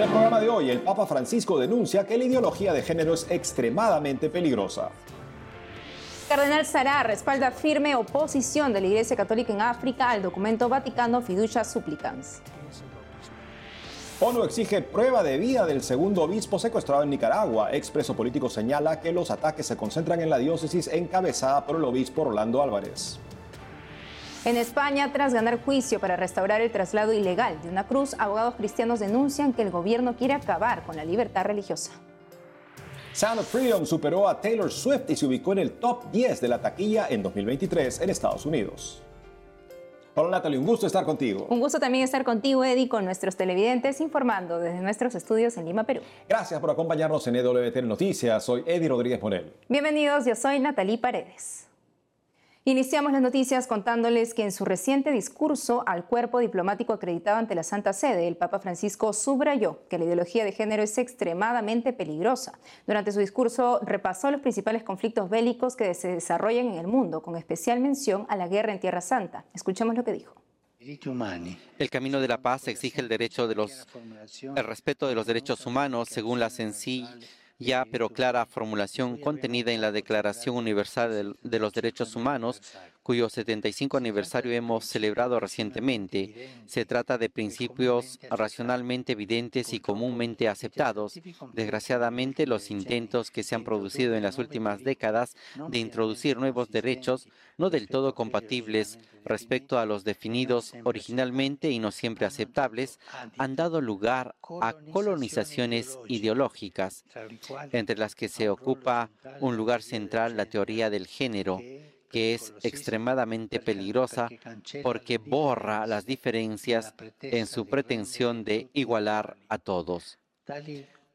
En el programa de hoy, el Papa Francisco denuncia que la ideología de género es extremadamente peligrosa. Cardenal Sará respalda firme oposición de la Iglesia Católica en África al documento Vaticano Fiducia Supplicans. ONU exige prueba de vida del segundo obispo secuestrado en Nicaragua. Expreso político señala que los ataques se concentran en la diócesis encabezada por el obispo Rolando Álvarez. En España, tras ganar juicio para restaurar el traslado ilegal de una cruz, abogados cristianos denuncian que el gobierno quiere acabar con la libertad religiosa. Sound of Freedom superó a Taylor Swift y se ubicó en el top 10 de la taquilla en 2023 en Estados Unidos. Hola Natalie, un gusto estar contigo. Un gusto también estar contigo, Eddie, con nuestros televidentes informando desde nuestros estudios en Lima, Perú. Gracias por acompañarnos en EWTN Noticias. Soy Eddie Rodríguez Morel. Bienvenidos, yo soy Natalie Paredes. Iniciamos las noticias contándoles que en su reciente discurso al cuerpo diplomático acreditado ante la Santa Sede, el Papa Francisco subrayó que la ideología de género es extremadamente peligrosa. Durante su discurso repasó los principales conflictos bélicos que se desarrollan en el mundo, con especial mención a la guerra en Tierra Santa. Escuchemos lo que dijo. El camino de la paz exige el derecho de los el respeto de los derechos humanos según la sencilla ya pero clara formulación contenida en la Declaración Universal de los Derechos Humanos, cuyo 75 aniversario hemos celebrado recientemente. Se trata de principios racionalmente evidentes y comúnmente aceptados. Desgraciadamente, los intentos que se han producido en las últimas décadas de introducir nuevos derechos no del todo compatibles respecto a los definidos originalmente y no siempre aceptables, han dado lugar a colonizaciones ideológicas, entre las que se ocupa un lugar central la teoría del género, que es extremadamente peligrosa porque borra las diferencias en su pretensión de igualar a todos.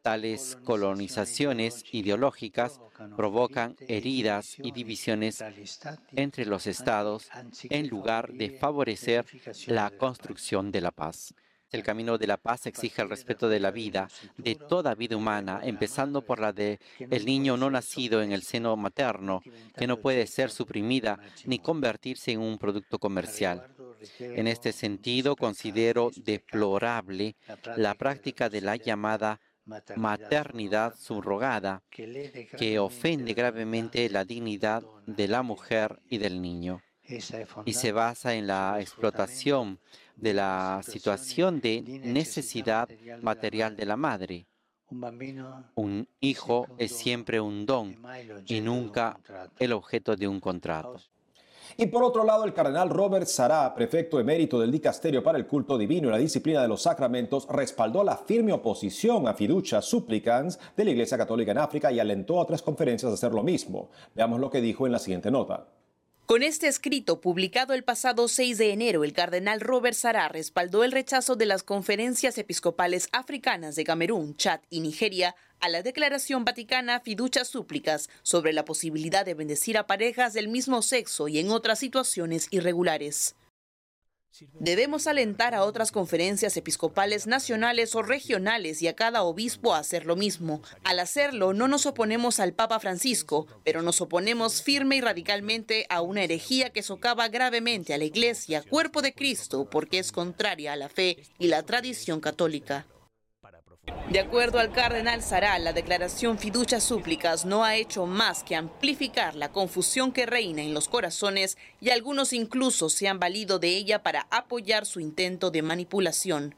Tales colonizaciones ideológicas provocan heridas y divisiones entre los estados en lugar de favorecer la construcción de la paz. El camino de la paz exige el respeto de la vida, de toda vida humana, empezando por la de el niño no nacido en el seno materno, que no puede ser suprimida ni convertirse en un producto comercial. En este sentido, considero deplorable la práctica de la llamada maternidad subrogada, que ofende gravemente la dignidad de la mujer y del niño. Y se basa en la explotación de la situación de necesidad material de la madre. Un hijo es siempre un don y nunca el objeto de un contrato. Y por otro lado, el cardenal Robert Sará, prefecto emérito del Dicasterio para el Culto Divino y la Disciplina de los Sacramentos, respaldó la firme oposición a fiducia supplicans de la Iglesia Católica en África y alentó a otras conferencias a hacer lo mismo. Veamos lo que dijo en la siguiente nota. Con este escrito publicado el pasado 6 de enero, el cardenal Robert Sará respaldó el rechazo de las conferencias episcopales africanas de Camerún, Chad y Nigeria a la declaración vaticana Fiduchas Súplicas sobre la posibilidad de bendecir a parejas del mismo sexo y en otras situaciones irregulares. Debemos alentar a otras conferencias episcopales nacionales o regionales y a cada obispo a hacer lo mismo. Al hacerlo, no nos oponemos al Papa Francisco, pero nos oponemos firme y radicalmente a una herejía que socava gravemente a la Iglesia, cuerpo de Cristo, porque es contraria a la fe y la tradición católica. De acuerdo al cardenal Sará, la declaración Fiducia Súplicas no ha hecho más que amplificar la confusión que reina en los corazones y algunos incluso se han valido de ella para apoyar su intento de manipulación.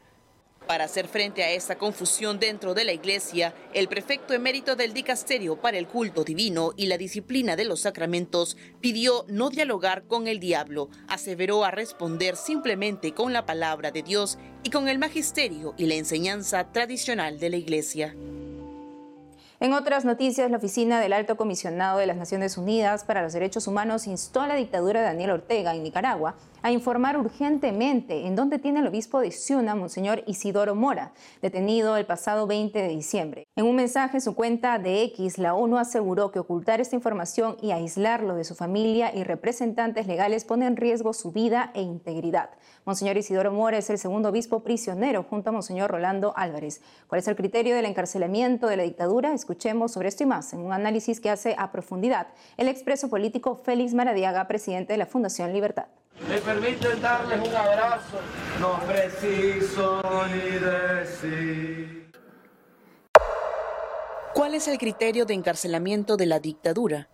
Para hacer frente a esta confusión dentro de la Iglesia, el prefecto emérito del Dicasterio para el Culto Divino y la Disciplina de los Sacramentos pidió no dialogar con el diablo, aseveró a responder simplemente con la palabra de Dios y con el magisterio y la enseñanza tradicional de la Iglesia. En otras noticias, la oficina del Alto Comisionado de las Naciones Unidas para los Derechos Humanos instó a la dictadura de Daniel Ortega en Nicaragua a informar urgentemente en dónde tiene el obispo de Ciuna, Monseñor Isidoro Mora, detenido el pasado 20 de diciembre. En un mensaje en su cuenta de X, la ONU aseguró que ocultar esta información y aislarlo de su familia y representantes legales pone en riesgo su vida e integridad. Monseñor Isidoro Mora es el segundo obispo prisionero junto a Monseñor Rolando Álvarez. ¿Cuál es el criterio del encarcelamiento de la dictadura? Escuchemos sobre esto y más en un análisis que hace a profundidad el expreso político Félix Maradiaga, presidente de la Fundación Libertad. Me permiten darles un abrazo, no preciso ni decir. ¿Cuál es el criterio de encarcelamiento de la dictadura?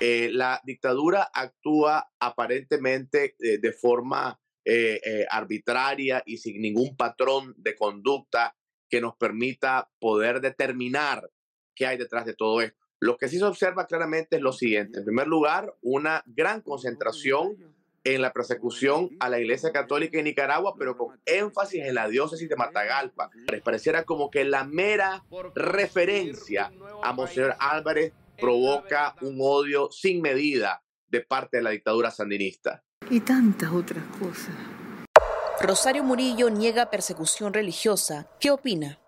Eh, la dictadura actúa aparentemente eh, de forma eh, arbitraria y sin ningún patrón de conducta que nos permita poder determinar qué hay detrás de todo esto. Lo que sí se observa claramente es lo siguiente. En primer lugar, una gran concentración en la persecución a la Iglesia Católica en Nicaragua, pero con énfasis en la diócesis de Matagalpa. Les pareciera como que la mera referencia a Monseñor Álvarez provoca un odio sin medida de parte de la dictadura sandinista. Y tantas otras cosas. Rosario Murillo niega persecución religiosa. ¿Qué opina?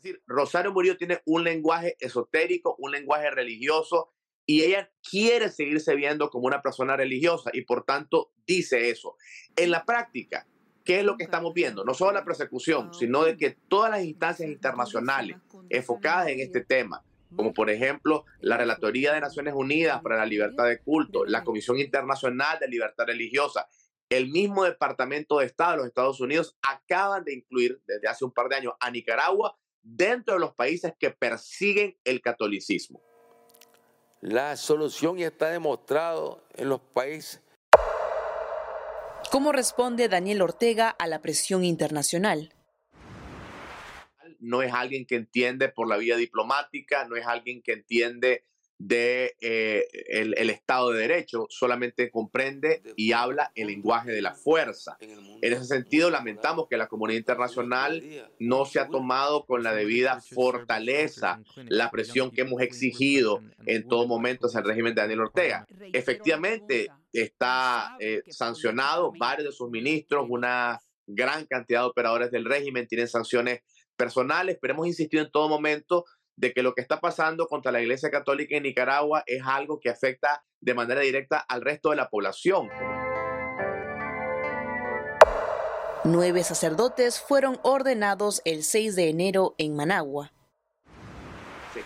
Es decir, Rosario Murillo tiene un lenguaje esotérico, un lenguaje religioso, y ella quiere seguirse viendo como una persona religiosa y por tanto dice eso. En la práctica, ¿qué es lo que estamos viendo? No solo la persecución, sino de que todas las instancias internacionales enfocadas en este tema, como por ejemplo la Relatoría de Naciones Unidas para la Libertad de Culto, la Comisión Internacional de Libertad Religiosa, el mismo Departamento de Estado de los Estados Unidos acaban de incluir desde hace un par de años a Nicaragua dentro de los países que persiguen el catolicismo. La solución ya está demostrado en los países. ¿Cómo responde Daniel Ortega a la presión internacional? No es alguien que entiende por la vía diplomática, no es alguien que entiende de eh, el, Estado de Derecho, solamente comprende y habla el lenguaje de la fuerza. En ese sentido, lamentamos que la comunidad internacional no se ha tomado con la debida fortaleza la presión que hemos exigido en todo momento hacia el régimen de Daniel Ortega. Efectivamente, está eh, sancionado varios de sus ministros, una gran cantidad de operadores del régimen tienen sanciones personales, pero hemos insistido en todo momento de que lo que está pasando contra la Iglesia Católica en Nicaragua es algo que afecta de manera directa al resto de la población. Nueve sacerdotes fueron ordenados el 6 de enero en Managua.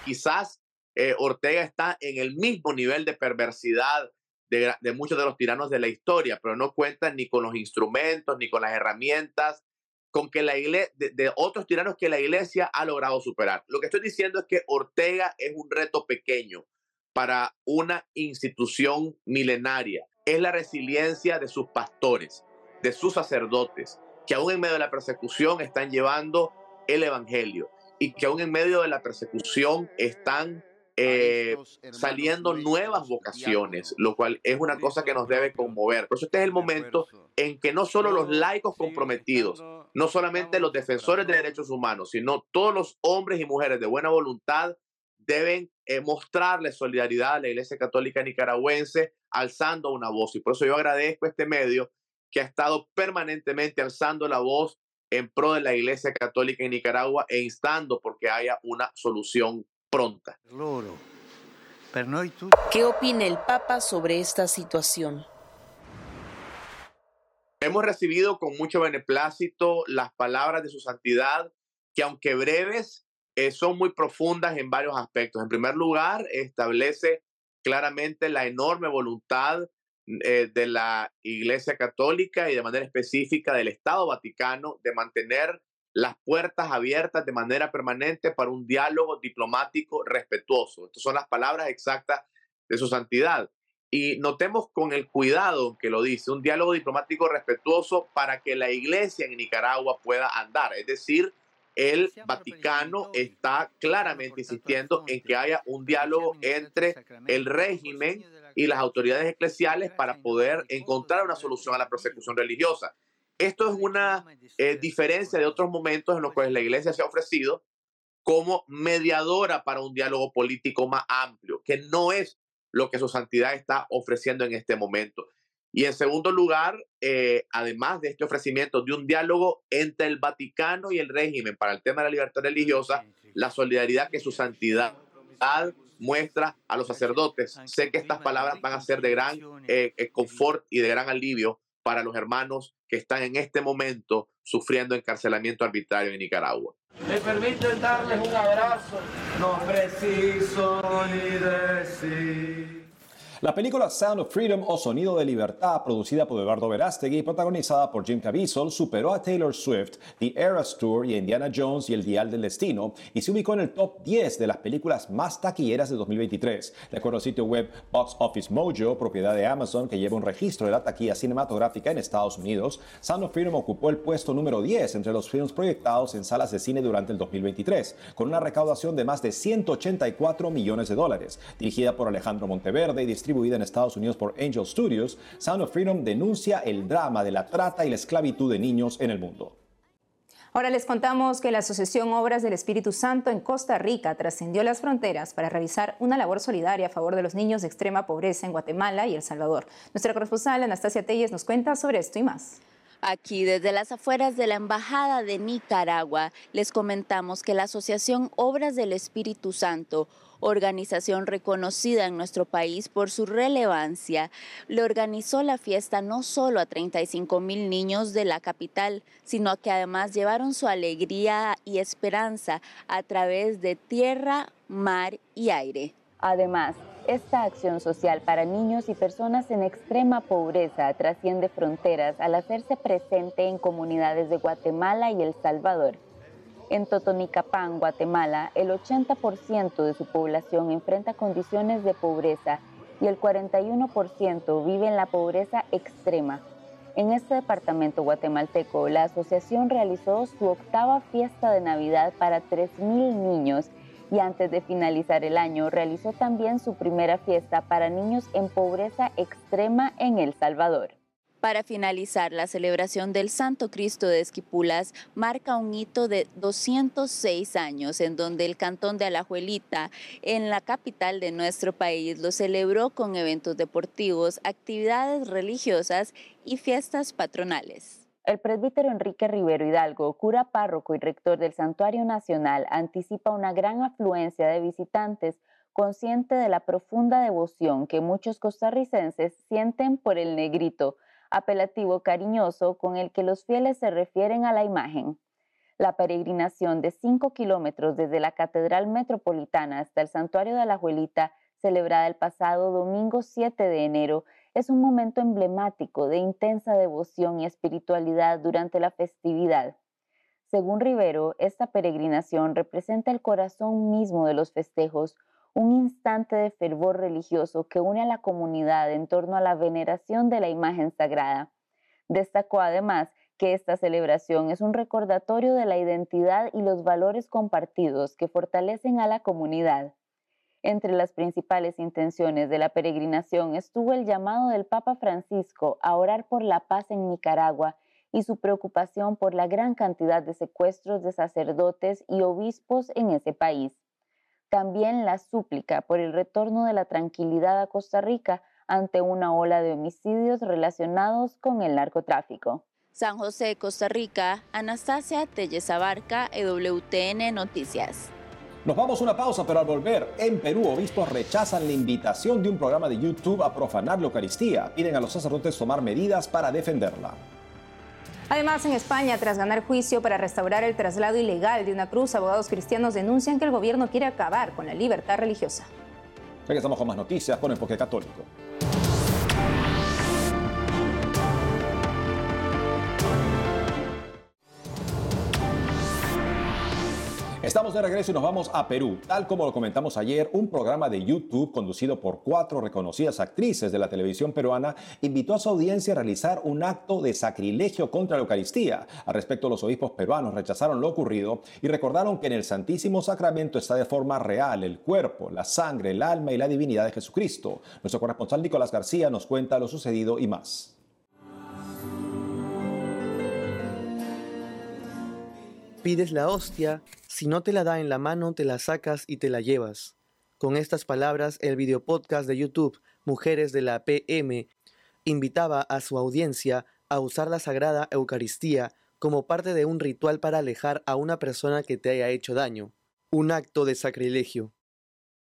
Quizás eh, Ortega está en el mismo nivel de perversidad de, de, muchos de los tiranos de la historia, pero no cuenta ni con los instrumentos, ni con las herramientas, con que la iglesia, de, otros tiranos que la iglesia ha logrado superar. Lo que estoy diciendo es que Ortega es un reto pequeño para una institución milenaria. Es la resiliencia de sus pastores, de sus sacerdotes, que aún en medio de la persecución están llevando el Evangelio y que aún en medio de la persecución están eh, saliendo nuevas vocaciones, lo cual es una cosa que nos debe conmover. Por eso este es el momento en que no solo los laicos comprometidos, no solamente los defensores de derechos humanos, sino todos los hombres y mujeres de buena voluntad deben eh, mostrarle solidaridad a la Iglesia Católica Nicaragüense alzando una voz. Y por eso yo agradezco a este medio que ha estado permanentemente alzando la voz en pro de la Iglesia Católica en Nicaragua e instando porque haya una solución pronta. ¿Qué opina el Papa sobre esta situación? Hemos recibido con mucho beneplácito las palabras de su santidad, que aunque breves, eh, son muy profundas en varios aspectos. En primer lugar, establece claramente la enorme voluntad eh, de la Iglesia Católica y de manera específica del Estado Vaticano de mantener las puertas abiertas de manera permanente para un diálogo diplomático respetuoso. Estas son las palabras exactas de su santidad. Y notemos con el cuidado que lo dice, un diálogo diplomático respetuoso para que la iglesia en Nicaragua pueda andar. Es decir, el Vaticano está claramente insistiendo en que haya un diálogo entre el régimen y las autoridades eclesiales para poder encontrar una solución a la persecución religiosa. Esto es una eh, diferencia de otros momentos en los cuales la iglesia se ha ofrecido como mediadora para un diálogo político más amplio, que no es lo que su santidad está ofreciendo en este momento. Y en segundo lugar, eh, además de este ofrecimiento de un diálogo entre el Vaticano y el régimen para el tema de la libertad religiosa, la solidaridad que su santidad muestra a los sacerdotes. Sé que estas palabras van a ser de gran eh, confort y de gran alivio para los hermanos que están en este momento sufriendo encarcelamiento arbitrario en Nicaragua. Me permiten darles un abrazo, no preciso ni decir. La película Sound of Freedom o Sonido de Libertad, producida por Eduardo Verástegui y protagonizada por Jim Caviezel, superó a Taylor Swift, The Eras Tour y Indiana Jones y El Dial del Destino y se ubicó en el top 10 de las películas más taquilleras de 2023. De acuerdo al sitio web Box Office Mojo, propiedad de Amazon, que lleva un registro de la taquilla cinematográfica en Estados Unidos, Sound of Freedom ocupó el puesto número 10 entre los films proyectados en salas de cine durante el 2023, con una recaudación de más de 184 millones de dólares. Dirigida por Alejandro Monteverde y distribuida distribuida en Estados Unidos por Angel Studios, Sound of Freedom denuncia el drama de la trata y la esclavitud de niños en el mundo. Ahora les contamos que la Asociación Obras del Espíritu Santo en Costa Rica trascendió las fronteras para realizar una labor solidaria a favor de los niños de extrema pobreza en Guatemala y El Salvador. Nuestra corresponsal Anastasia Telles nos cuenta sobre esto y más. Aquí desde las afueras de la Embajada de Nicaragua les comentamos que la Asociación Obras del Espíritu Santo organización reconocida en nuestro país por su relevancia, le organizó la fiesta no solo a 35 mil niños de la capital, sino que además llevaron su alegría y esperanza a través de tierra, mar y aire. Además, esta acción social para niños y personas en extrema pobreza trasciende fronteras al hacerse presente en comunidades de Guatemala y El Salvador. En Totonicapán, Guatemala, el 80% de su población enfrenta condiciones de pobreza y el 41% vive en la pobreza extrema. En este departamento guatemalteco, la asociación realizó su octava fiesta de Navidad para 3.000 niños y antes de finalizar el año realizó también su primera fiesta para niños en pobreza extrema en El Salvador. Para finalizar, la celebración del Santo Cristo de Esquipulas marca un hito de 206 años, en donde el cantón de Alajuelita, en la capital de nuestro país, lo celebró con eventos deportivos, actividades religiosas y fiestas patronales. El presbítero Enrique Rivero Hidalgo, cura párroco y rector del Santuario Nacional, anticipa una gran afluencia de visitantes consciente de la profunda devoción que muchos costarricenses sienten por el negrito, apelativo cariñoso con el que los fieles se refieren a la imagen. La peregrinación de 5 kilómetros desde la Catedral Metropolitana hasta el Santuario de la Juelita, celebrada el pasado domingo 7 de enero, es un momento emblemático de intensa devoción y espiritualidad durante la festividad. Según Rivero, esta peregrinación representa el corazón mismo de los festejos, un instante de fervor religioso que une a la comunidad en torno a la veneración de la imagen sagrada. Destacó además que esta celebración es un recordatorio de la identidad y los valores compartidos que fortalecen a la comunidad. Entre las principales intenciones de la peregrinación estuvo el llamado del Papa Francisco a orar por la paz en Nicaragua y su preocupación por la gran cantidad de secuestros de sacerdotes y obispos en ese país. También la súplica por el retorno de la tranquilidad a Costa Rica ante una ola de homicidios relacionados con el narcotráfico. San José, Costa Rica, Anastasia Telles Abarca, EWTN Noticias. Nos vamos a una pausa, pero al volver, en Perú, obispos rechazan la invitación de un programa de YouTube a profanar la Eucaristía. Piden a los sacerdotes tomar medidas para defenderla. Además, en España, tras ganar juicio para restaurar el traslado ilegal de una cruz, abogados cristianos denuncian que el gobierno quiere acabar con la libertad religiosa. Regresamos con más noticias con Enfoque Católico. Estamos de regreso y nos vamos a Perú. Tal como lo comentamos ayer, un programa de YouTube conducido por cuatro reconocidas actrices de la televisión peruana invitó a su audiencia a realizar un acto de sacrilegio contra la Eucaristía. Al respecto, los obispos peruanos rechazaron lo ocurrido y recordaron que en el Santísimo Sacramento está de forma real el cuerpo, la sangre, el alma y la divinidad de Jesucristo. Nuestro corresponsal Nicolás García nos cuenta lo sucedido y más. Pides la hostia, si no te la da en la mano, te la sacas y te la llevas. Con estas palabras, el videopodcast de YouTube Mujeres de la PM invitaba a su audiencia a usar la Sagrada Eucaristía como parte de un ritual para alejar a una persona que te haya hecho daño, un acto de sacrilegio.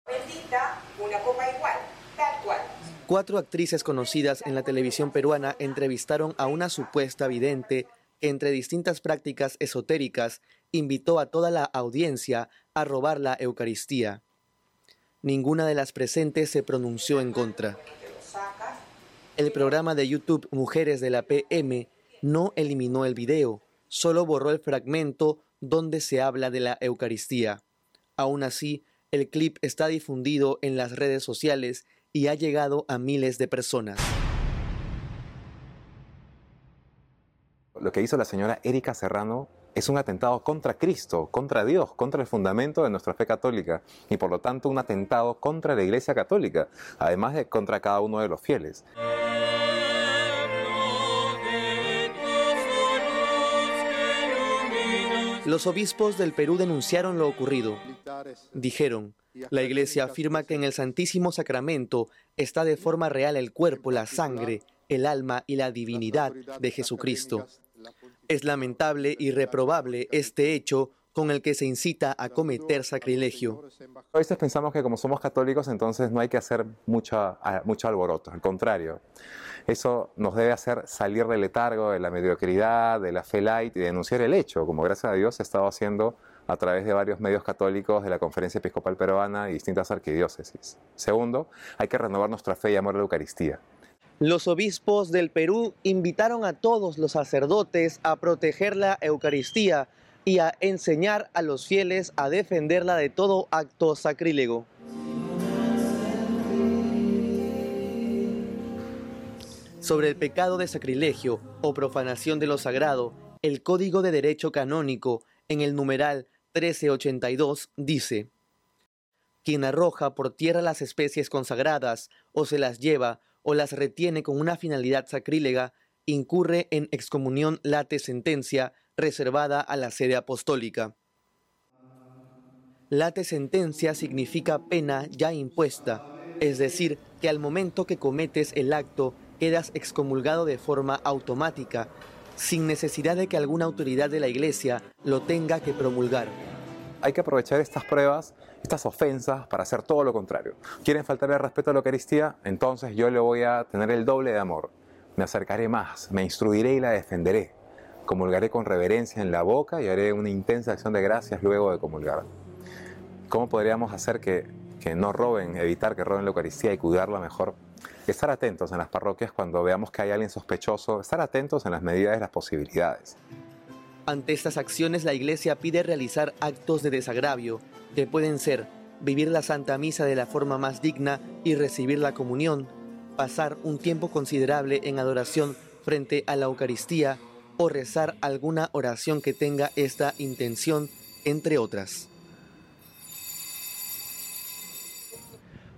una copa igual, tal cual. Cuatro actrices conocidas en la televisión peruana entrevistaron a una supuesta vidente entre distintas prácticas esotéricas, invitó a toda la audiencia a robar la Eucaristía. Ninguna de las presentes se pronunció en contra. El programa de YouTube Mujeres de la PM no eliminó el video, solo borró el fragmento donde se habla de la Eucaristía. Aún así, el clip está difundido en las redes sociales y ha llegado a miles de personas. Lo que hizo la señora Erika Serrano es un atentado contra Cristo, contra Dios, contra el fundamento de nuestra fe católica y por lo tanto un atentado contra la Iglesia Católica, además de contra cada uno de los fieles. Los obispos del Perú denunciaron lo ocurrido. Dijeron, la Iglesia afirma que en el Santísimo Sacramento está de forma real el cuerpo, la sangre, el alma y la divinidad de Jesucristo. Es lamentable y reprobable este hecho con el que se incita a cometer sacrilegio. A veces pensamos que como somos católicos entonces no hay que hacer mucho, mucho alboroto, al contrario. Eso nos debe hacer salir del letargo, de la mediocridad, de la fe y denunciar el hecho, como gracias a Dios se ha estado haciendo a través de varios medios católicos de la Conferencia Episcopal Peruana y distintas arquidiócesis. Segundo, hay que renovar nuestra fe y amor a la Eucaristía. Los obispos del Perú invitaron a todos los sacerdotes a proteger la Eucaristía y a enseñar a los fieles a defenderla de todo acto sacrílego. Sobre el pecado de sacrilegio o profanación de lo sagrado, el Código de Derecho Canónico, en el numeral 1382, dice, Quien arroja por tierra las especies consagradas o se las lleva o las retiene con una finalidad sacrílega, incurre en excomunión late sentencia reservada a la sede apostólica. Late sentencia significa pena ya impuesta, es decir, que al momento que cometes el acto quedas excomulgado de forma automática, sin necesidad de que alguna autoridad de la Iglesia lo tenga que promulgar. Hay que aprovechar estas pruebas estas ofensas para hacer todo lo contrario. ¿Quieren faltar el respeto a la Eucaristía? Entonces yo le voy a tener el doble de amor. Me acercaré más, me instruiré y la defenderé. Comulgaré con reverencia en la boca y haré una intensa acción de gracias luego de comulgar. ¿Cómo podríamos hacer que, que no roben, evitar que roben la Eucaristía y cuidarla mejor? Estar atentos en las parroquias cuando veamos que hay alguien sospechoso, estar atentos en las medidas y las posibilidades. Ante estas acciones, la Iglesia pide realizar actos de desagravio, que pueden ser vivir la Santa Misa de la forma más digna y recibir la comunión, pasar un tiempo considerable en adoración frente a la Eucaristía o rezar alguna oración que tenga esta intención, entre otras.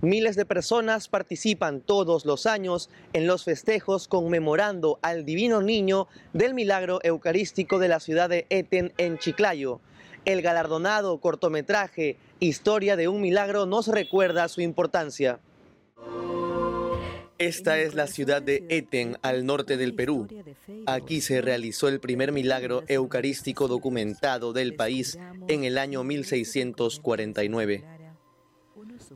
Miles de personas participan todos los años en los festejos conmemorando al Divino Niño del Milagro Eucarístico de la ciudad de Eten en Chiclayo. El galardonado cortometraje Historia de un Milagro nos recuerda su importancia. Esta es la ciudad de Eten, al norte del Perú. Aquí se realizó el primer milagro eucarístico documentado del país en el año 1649.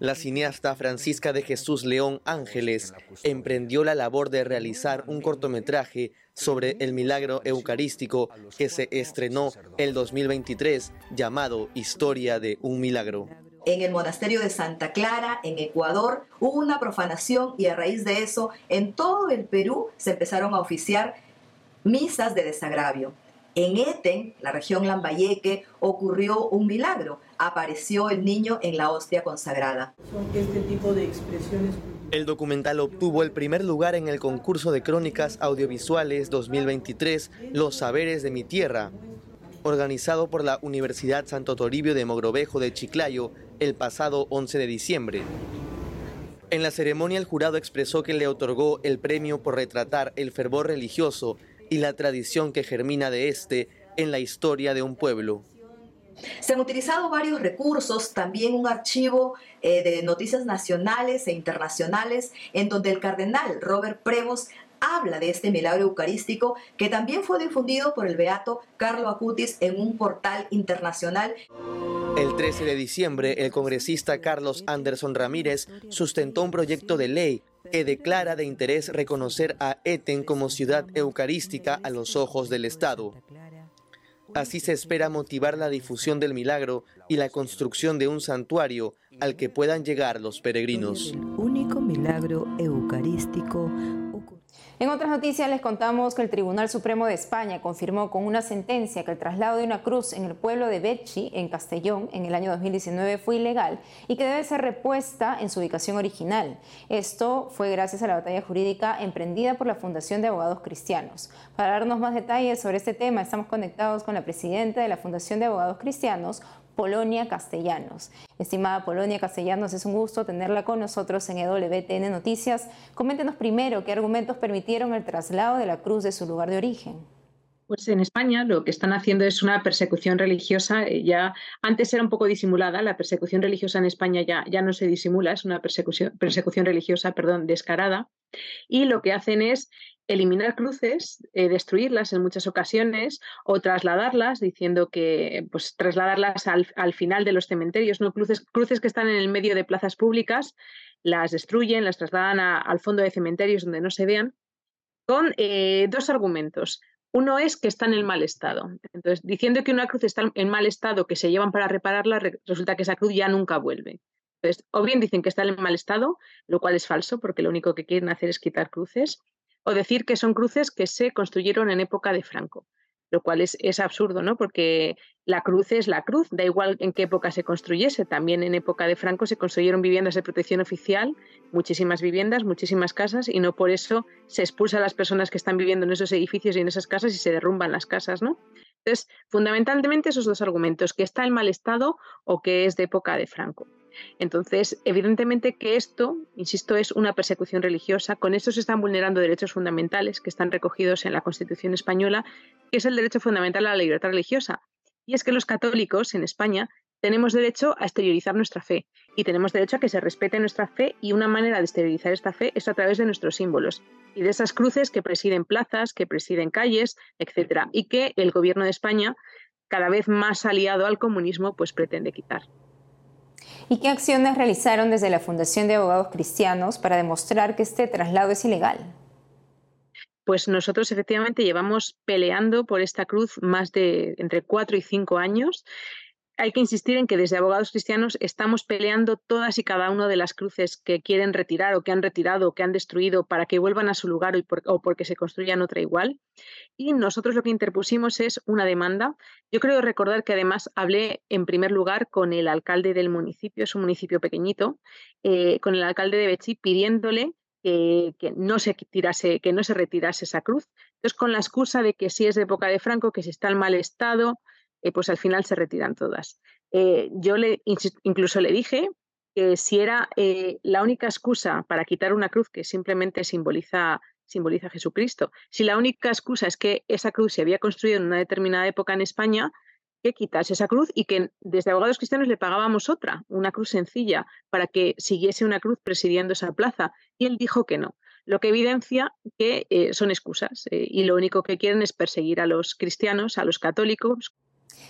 La cineasta Francisca de Jesús León Ángeles emprendió la labor de realizar un cortometraje sobre el milagro eucarístico que se estrenó el 2023 llamado Historia de un Milagro. En el monasterio de Santa Clara, en Ecuador, hubo una profanación y a raíz de eso, en todo el Perú se empezaron a oficiar misas de desagravio. En Eten, la región Lambayeque, ocurrió un milagro. Apareció el niño en la hostia consagrada. Este tipo de expresiones el documental obtuvo el primer lugar en el concurso de crónicas audiovisuales 2023 Los Saberes de mi Tierra, organizado por la Universidad Santo Toribio de Mogrovejo de Chiclayo el pasado 11 de diciembre. En la ceremonia el jurado expresó que le otorgó el premio por retratar el fervor religioso y la tradición que germina de este en la historia de un pueblo. Se han utilizado varios recursos, también un archivo eh, de noticias nacionales e internacionales, en donde el cardenal Robert Prevos habla de este milagro eucarístico que también fue difundido por el beato Carlo Acutis en un portal internacional. El 13 de diciembre, el congresista Carlos Anderson Ramírez sustentó un proyecto de ley que declara de interés reconocer a Eten como ciudad eucarística a los ojos del Estado. Así se espera motivar la difusión del milagro y la construcción de un santuario al que puedan llegar los peregrinos. único En otras noticias les contamos que el Tribunal Supremo de España confirmó con una sentencia que el traslado de una cruz en el pueblo de Becci, en Castellón, en el año 2019 fue ilegal y que debe ser repuesta en su ubicación original. Esto fue gracias a la batalla jurídica emprendida por la Fundación de Abogados Cristianos. Para darnos más detalles sobre este tema, estamos conectados con la presidenta de la Fundación de Abogados Cristianos, Polonia Castellanos. Estimada Polonia Castellanos, es un gusto tenerla con nosotros en EWTN Noticias. Coméntenos primero qué argumentos permitieron el traslado de la cruz de su lugar de origen. Pues en España lo que están haciendo es una persecución religiosa. Eh, ya antes era un poco disimulada, la persecución religiosa en España ya, ya no se disimula, es una persecución, persecución religiosa, perdón, descarada. Y lo que hacen es eliminar cruces, eh, destruirlas en muchas ocasiones o trasladarlas, diciendo que pues trasladarlas al, final de los cementerios, no cruces, cruces que están en el medio de plazas públicas, las destruyen, las trasladan al fondo de cementerios donde no se vean, con eh, dos argumentos. Uno es que están en mal estado. Entonces, diciendo que una cruz está en mal estado, que se llevan para repararla, resulta que esa cruz ya nunca vuelve. Entonces, o bien dicen que está en mal estado, lo cual es falso, porque lo único que quieren hacer es quitar cruces, o decir que son cruces que se construyeron en época de Franco, lo cual es, absurdo, ¿no? Porque la cruz es la cruz, da igual en qué época se construyese. También en época de Franco se construyeron viviendas de protección oficial, muchísimas viviendas, muchísimas casas, y no por eso se expulsa a las personas que están viviendo en esos edificios y en esas casas y se derrumban las casas, ¿no? Entonces, fundamentalmente esos dos argumentos, que está en mal estado o que es de época de Franco. Entonces, evidentemente que esto, insisto, es una persecución religiosa. Con esto se están vulnerando derechos fundamentales que están recogidos en la Constitución española, que es el derecho fundamental a la libertad religiosa. Y es que los católicos en España tenemos derecho a exteriorizar nuestra fe y tenemos derecho a que se respete nuestra fe y una manera de exteriorizar esta fe es a través de nuestros símbolos y de esas cruces que presiden plazas, que presiden calles, etcétera, y que el gobierno de España, cada vez más aliado al comunismo, pues pretende quitar. ¿Y qué acciones realizaron desde la Fundación de Abogados Cristianos para demostrar que este traslado es ilegal? Pues nosotros efectivamente llevamos peleando por esta cruz más de entre cuatro y cinco años hay que insistir en que desde Abogados Cristianos estamos peleando todas y cada una de las cruces que quieren retirar o que han retirado o que han destruido para que vuelvan a su lugar o, porque se construyan otra igual. Y nosotros lo que interpusimos es una demanda. Yo creo recordar que además hablé en primer lugar con el alcalde del municipio, es un municipio pequeñito, eh, con el alcalde de Bechi pidiéndole que, no se tirase, que no se retirase esa cruz. Entonces, con la excusa de que si es de época de Franco, que si está en mal estado, eh, pues al final se retiran todas. Eh, yo le, incluso le dije que si era eh, la única excusa para quitar una cruz que simplemente simboliza, simboliza a Jesucristo, si la única excusa es que esa cruz se había construido en una determinada época en España, que quitase esa cruz y que desde abogados cristianos le pagábamos otra, una cruz sencilla, para que siguiese una cruz presidiendo esa plaza. Y él dijo que no lo que evidencia que son excusas y lo único que quieren es perseguir a los cristianos, a los católicos,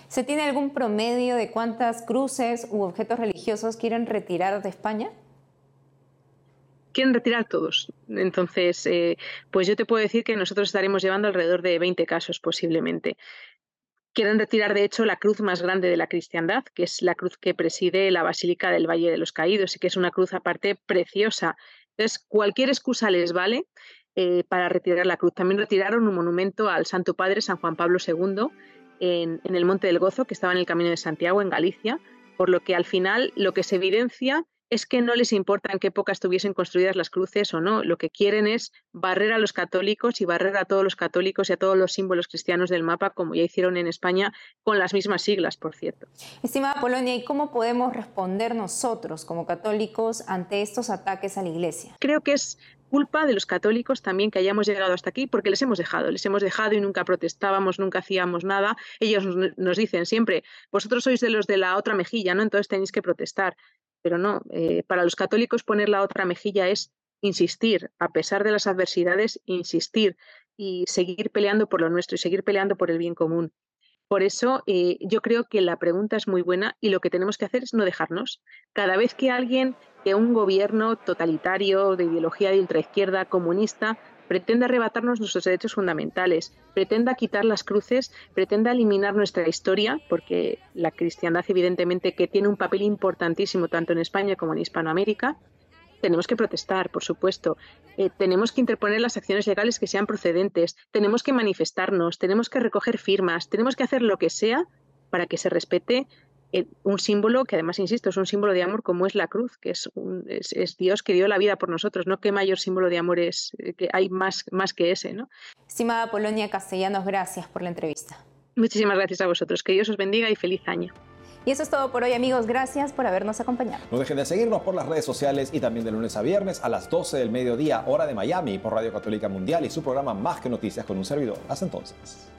¿Se tiene algún promedio de cuántas cruces u objetos religiosos quieren retirar de España? quieren retirar todos. Entonces, eh, pues yo te puedo decir que nosotros estaremos llevando alrededor de 20 casos posiblemente. Quieren retirar, de hecho, la cruz más grande de la cristiandad, que es la cruz que preside la Basílica del Valle de los Caídos y que es una cruz aparte preciosa. Entonces, cualquier excusa les vale eh, para retirar la cruz. También retiraron un monumento al Santo Padre San Juan Pablo II, en, el Monte del Gozo, que estaba en el Camino de Santiago, en Galicia, por lo que al final lo que se evidencia es que no les importa en qué época estuviesen construidas las cruces o no. Lo que quieren es barrer a los católicos y barrer a todos los católicos y a todos los símbolos cristianos del mapa, como ya hicieron en España, con las mismas siglas, por cierto. Estimada Polonia, ¿y cómo podemos responder nosotros como católicos ante estos ataques a la Iglesia? Creo que es culpa de los católicos también que hayamos llegado hasta aquí, porque les hemos dejado, les hemos dejado y nunca protestábamos, nunca hacíamos nada. Ellos nos, dicen siempre, vosotros sois de los de la otra mejilla, ¿no? Entonces tenéis que protestar. Pero no, eh, para los católicos poner la otra mejilla es insistir, a pesar de las adversidades, insistir y seguir peleando por lo nuestro y seguir peleando por el bien común. Por eso eh, yo creo que la pregunta es muy buena y lo que tenemos que hacer es no dejarnos. Cada vez que alguien, que un gobierno totalitario de ideología de ultraizquierda comunista pretenda arrebatarnos nuestros derechos fundamentales, pretenda quitar las cruces, pretenda eliminar nuestra historia, porque la cristiandad evidentemente que tiene un papel importantísimo tanto en España como en Hispanoamérica, tenemos que protestar, por supuesto. Eh, tenemos que interponer las acciones legales que sean procedentes. Tenemos que manifestarnos, tenemos que recoger firmas, tenemos que hacer lo que sea para que se respete eh, un símbolo que además, insisto, es un símbolo de amor como es la cruz, que es, es, Dios que dio la vida por nosotros, ¿no? ¿Qué mayor símbolo de amor es eh, que hay más, más que ese, ¿no? Estimada Polonia Castellanos, gracias por la entrevista. Muchísimas gracias a vosotros. Que Dios os bendiga y feliz año. Y eso es todo por hoy amigos, gracias por habernos acompañado. No dejen de seguirnos por las redes sociales y también de lunes a viernes a las 12 del mediodía, hora de Miami, por Radio Católica Mundial y su programa Más que Noticias con un servidor. Hasta entonces.